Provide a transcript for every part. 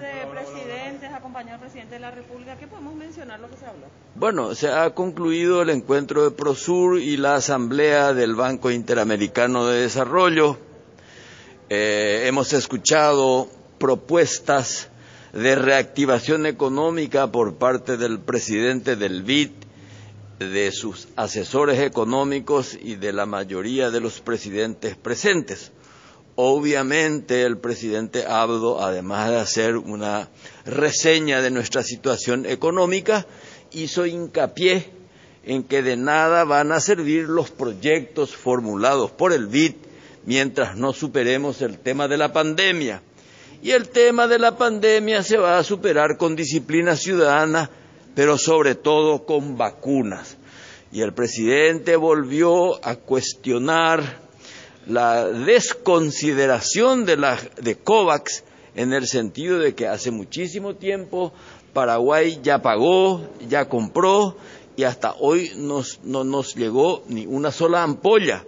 de presidentes, acompañó al presidente de la República. ¿Qué podemos mencionar lo que se habló? Bueno, se ha concluido el encuentro de Prosur y la asamblea del Banco Interamericano de Desarrollo. Eh, hemos escuchado propuestas de reactivación económica por parte del presidente del BID, de sus asesores económicos y de la mayoría de los presidentes presentes. Obviamente el presidente Abdo, además de hacer una reseña de nuestra situación económica, hizo hincapié en que de nada van a servir los proyectos formulados por el BID mientras no superemos el tema de la pandemia. Y el tema de la pandemia se va a superar con disciplina ciudadana, pero sobre todo con vacunas. Y el presidente volvió a cuestionar la desconsideración de, la, de COVAX en el sentido de que hace muchísimo tiempo Paraguay ya pagó, ya compró y hasta hoy no nos llegó ni una sola ampolla.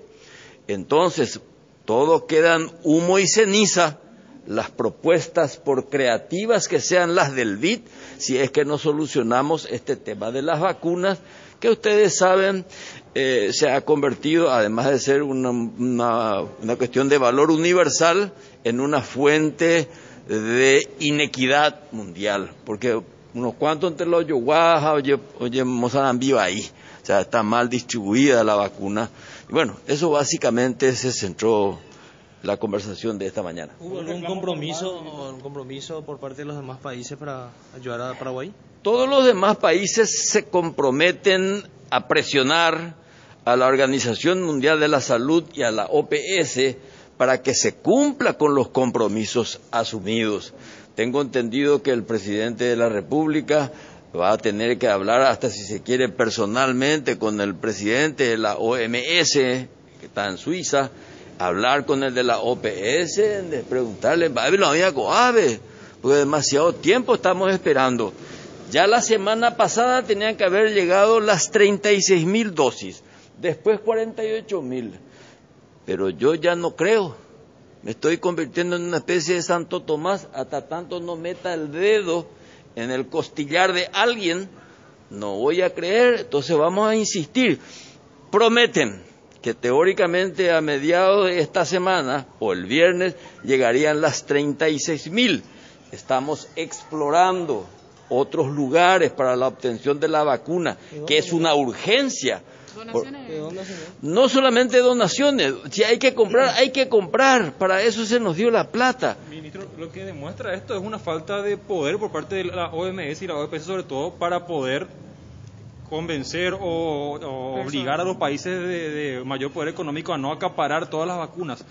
Entonces, todo quedan humo y ceniza las propuestas, por creativas que sean las del BID, si es que no solucionamos este tema de las vacunas, que ustedes saben eh, se ha convertido, además de ser una, una, cuestión de valor universal, en una fuente de inequidad mundial, porque unos cuantos entre los Yoguaja, oye, oye Mozambique ahí, o sea, está mal distribuida la vacuna. Y bueno, eso básicamente se centró la conversación de esta mañana. ¿Hubo algún compromiso, un compromiso por parte de los demás países para ayudar a Paraguay? Todos los demás países se comprometen a presionar a la Organización Mundial de la Salud y a la OPS para que se cumpla con los compromisos asumidos. Tengo entendido que el presidente de la República va a tener que hablar hasta si se quiere personalmente con el presidente de la OMS, que está en Suiza, hablar con el de la OPS, de preguntarle, porque demasiado tiempo estamos esperando. Ya la semana pasada tenían que haber llegado las 36 mil dosis, después 48 mil. Pero yo ya no creo. Me estoy convirtiendo en una especie de Santo Tomás, hasta tanto no meta el dedo en el costillar de alguien, no voy a creer, entonces vamos a insistir. Prometen, que teóricamente a mediados de esta semana o el viernes llegarían las 36 mil. Estamos explorando otros lugares para la obtención de la vacuna, que es una urgencia. no solamente donaciones, si hay que comprar, hay que comprar, para eso se nos dio la plata. Ministro, lo que demuestra esto es una falta de poder por parte de la OMS y la OPS sobre todo para poder convencer o, obligar a los países de, mayor poder económico a no acaparar todas las vacunas.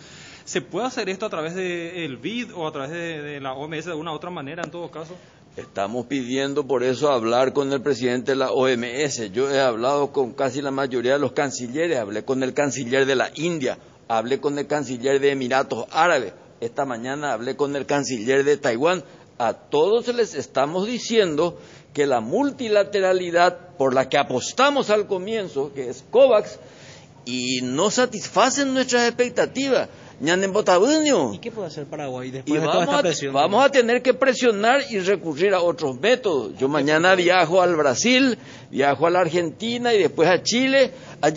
¿Se puede hacer esto a través del BID o a través de, la OMS de alguna otra manera en todo caso? Estamos pidiendo por eso hablar con el presidente de la OMS. Yo he hablado con casi la mayoría de los cancilleres, hablé con el canciller de la India, hablé con el canciller de Emiratos Árabes, esta mañana hablé con el canciller de Taiwán. A todos les estamos diciendo que la multilateralidad por la que apostamos al comienzo, que es COVAX, y no satisfacen nuestras expectativas. ¿Y qué puede hacer Paraguay después de toda esta presión? vamos a tener que presionar y recurrir a otros métodos. Yo mañana viajo al Brasil, viajo a la Argentina y después a Chile, a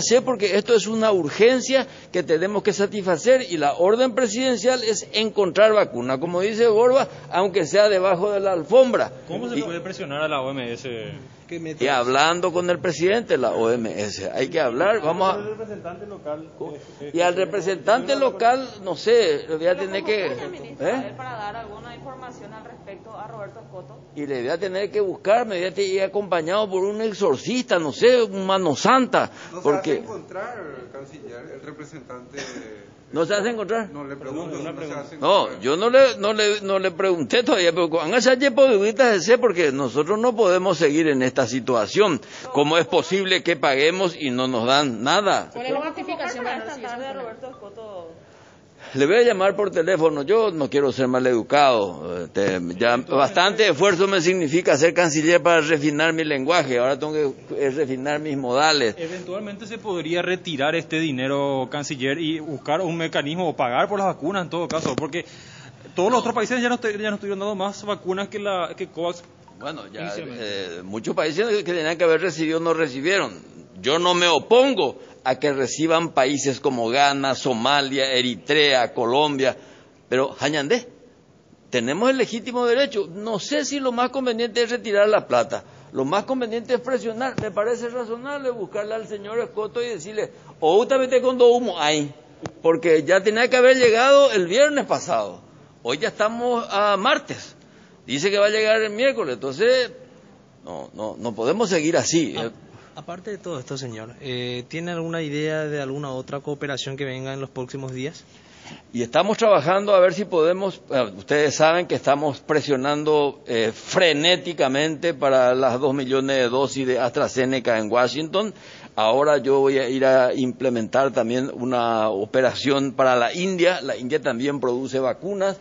sé porque esto es una urgencia que tenemos que satisfacer y la orden presidencial es encontrar vacuna, como dice Borba, aunque sea debajo de la alfombra. ¿Cómo se puede presionar a la OMS? Y hablando con el presidente de la OMS. Hay que hablar, vamos a... representante local. Eh, y al representante local, no sé, le voy a tener que... ¿eh? para dar alguna información al respecto a Roberto Escoto? Y le voy a tener que buscar, me voy a ir acompañado por un exorcista, no sé, un mano santa. No porque... encontrar, canciller, el representante... ¿No se hace encontrar? No le pregunto, no, no, yo no le, no le, no le pregunté todavía, pero porque nosotros no podemos seguir en esta situación. ¿Cómo es posible que paguemos y no nos dan nada? ¿Cuál es la justificación para esta de Roberto Escoto? Le voy a llamar por teléfono. Yo no quiero ser mal educado. Este, ya bastante esfuerzo me significa ser canciller para refinar mi lenguaje. Ahora tengo que refinar mis modales. Eventualmente se podría retirar este dinero, canciller, y buscar un mecanismo o pagar por las vacunas en todo caso, porque todos los otros países ya no, ya no estuvieron dando más vacunas que, la, que COVAX. Bueno, ya eh, muchos países que tenían que haber recibido no recibieron. Yo no me opongo a que reciban países como Ghana, Somalia, Eritrea, Colombia, pero Jañandé, tenemos el legítimo derecho. No sé si lo más conveniente es retirar la plata. Lo más conveniente es presionar. Me parece razonable buscarle al señor Escoto y decirle, o justamente con dos humo ahí, porque ya tenía que haber llegado el viernes pasado. Hoy ya estamos a martes. Dice que va a llegar el miércoles, entonces no, no, no podemos seguir así. Ah, Eh, aparte de todo esto, señor, eh, ¿tiene alguna idea de alguna otra cooperación que venga en los próximos días? Y estamos trabajando a ver si podemos, eh, ustedes saben que estamos presionando eh, frenéticamente para las dos millones de dosis de AstraZeneca en Washington. Ahora yo voy a ir a implementar también una operación para la India. La India también produce vacunas.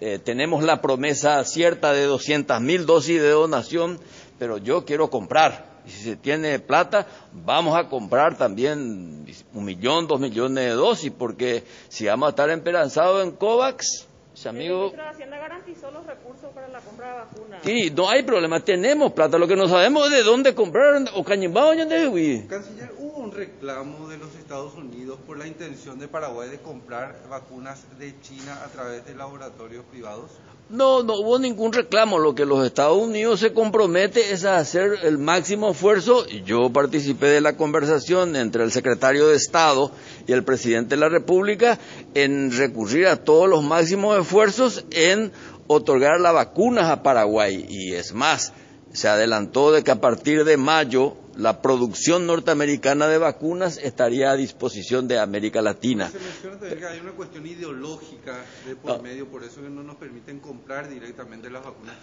Eh, tenemos la promesa cierta de 200 mil dosis de donación, pero yo quiero comprar. Y si se tiene plata, vamos a comprar también un millón, dos millones de dosis, porque si vamos a estar esperanzados en COVAX, ese El amigo, ministro de Hacienda garantizó los recursos para la compra de vacunas. sí, no hay problema, tenemos plata, lo que no sabemos es de dónde comprar, o cañimbao, ¿dónde es, Canciller, hubo un reclamo de los Estados Unidos por la intención de Paraguay de comprar vacunas de China a través de laboratorios privados. No, no hubo ningún reclamo. Lo que los Estados Unidos se compromete es a hacer el máximo esfuerzo. Yo participé de la conversación entre el secretario de Estado y el presidente de la República en recurrir a todos los máximos esfuerzos en otorgar las vacunas a Paraguay. Y es más, se adelantó de que a partir de mayo la producción norteamericana de vacunas estaría a disposición de América Latina. Se menciona también que hay una cuestión ideológica de por Ah. medio, por eso que no nos permiten comprar directamente las vacunas.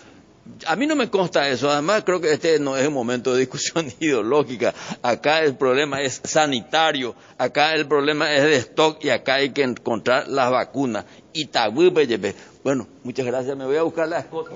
A mí no me consta eso, además creo que este no es un momento de discusión ideológica, acá el problema es sanitario, acá el problema es de stock y acá hay que encontrar las vacunas. Bueno, muchas gracias, me voy a buscar la escota.